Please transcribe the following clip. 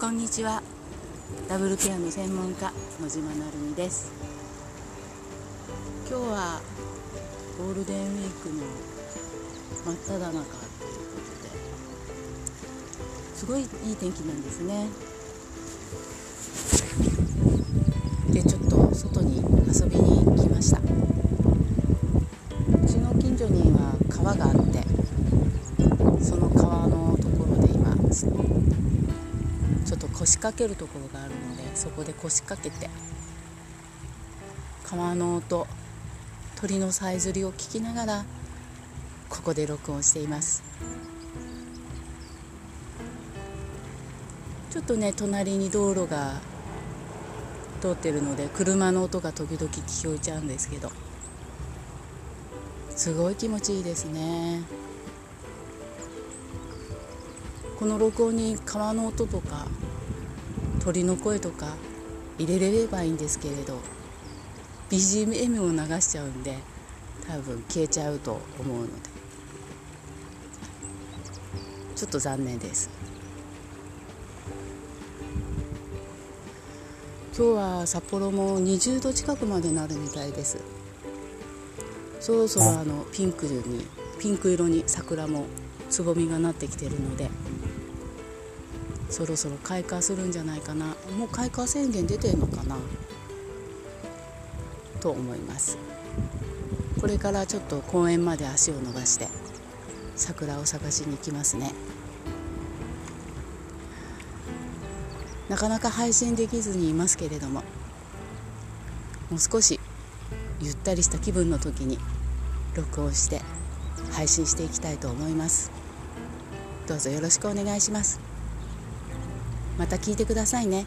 こんにちは。ダブルケアの専門家野島なるみです。今日はゴールデンウィークの真っ只中ということですごいいい天気なんですね。でちょっと外に遊びに来ました。うちの近所には川があって腰掛けるところがあるのでそこで腰掛けて川の音鳥のさえずりを聞きながらここで録音しています。ちょっとね隣に道路が通ってるので車の音が時々聞こえちゃうんですけどすごい気持ちいいですね。この録音に川の音とか鳥の声とか入れれればいいんですけれど BGM を流しちゃうんで多分消えちゃうと思うので。ちょっと残念です。今日は札幌も20度近くまでなるみたいです。そろそろあのピンクにピンク色に桜もつぼみがなってきてるのでそろそろ開花するんじゃないかな。もう開花宣言出てんのかな？と思います。これからちょっと公園まで足を伸ばして桜を探しに行きますね。なかなか配信できずにいますけれどももう少しゆったりした気分の時に録音して配信していきたいと思います。どうぞよろしくお願いします。また聞いてくださいね。